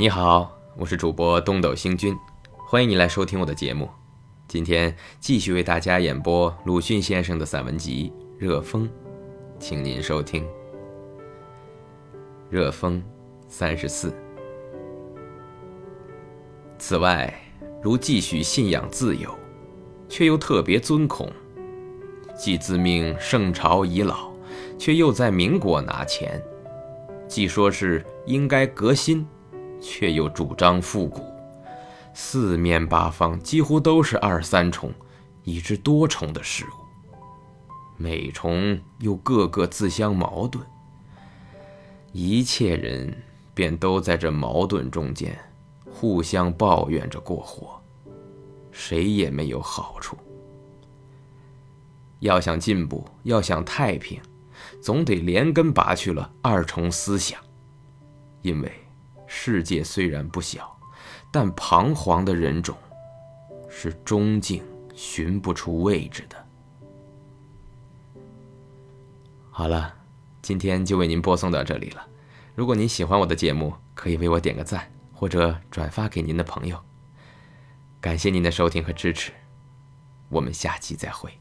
你好，我是主播东斗星君，欢迎你来收听我的节目。今天继续为大家演播鲁迅先生的散文集《热风》，请您收听《热风》三十四。此外，如继续信仰自由，却又特别尊孔；既自命圣朝已老，却又在民国拿钱；既说是应该革新。却又主张复古，四面八方几乎都是二三重，以致多重的事物，每重又个个自相矛盾，一切人便都在这矛盾中间，互相抱怨着过活，谁也没有好处。要想进步，要想太平，总得连根拔去了二重思想，因为。世界虽然不小，但彷徨的人种是终竟寻不出位置的。好了，今天就为您播送到这里了。如果您喜欢我的节目，可以为我点个赞，或者转发给您的朋友。感谢您的收听和支持，我们下期再会。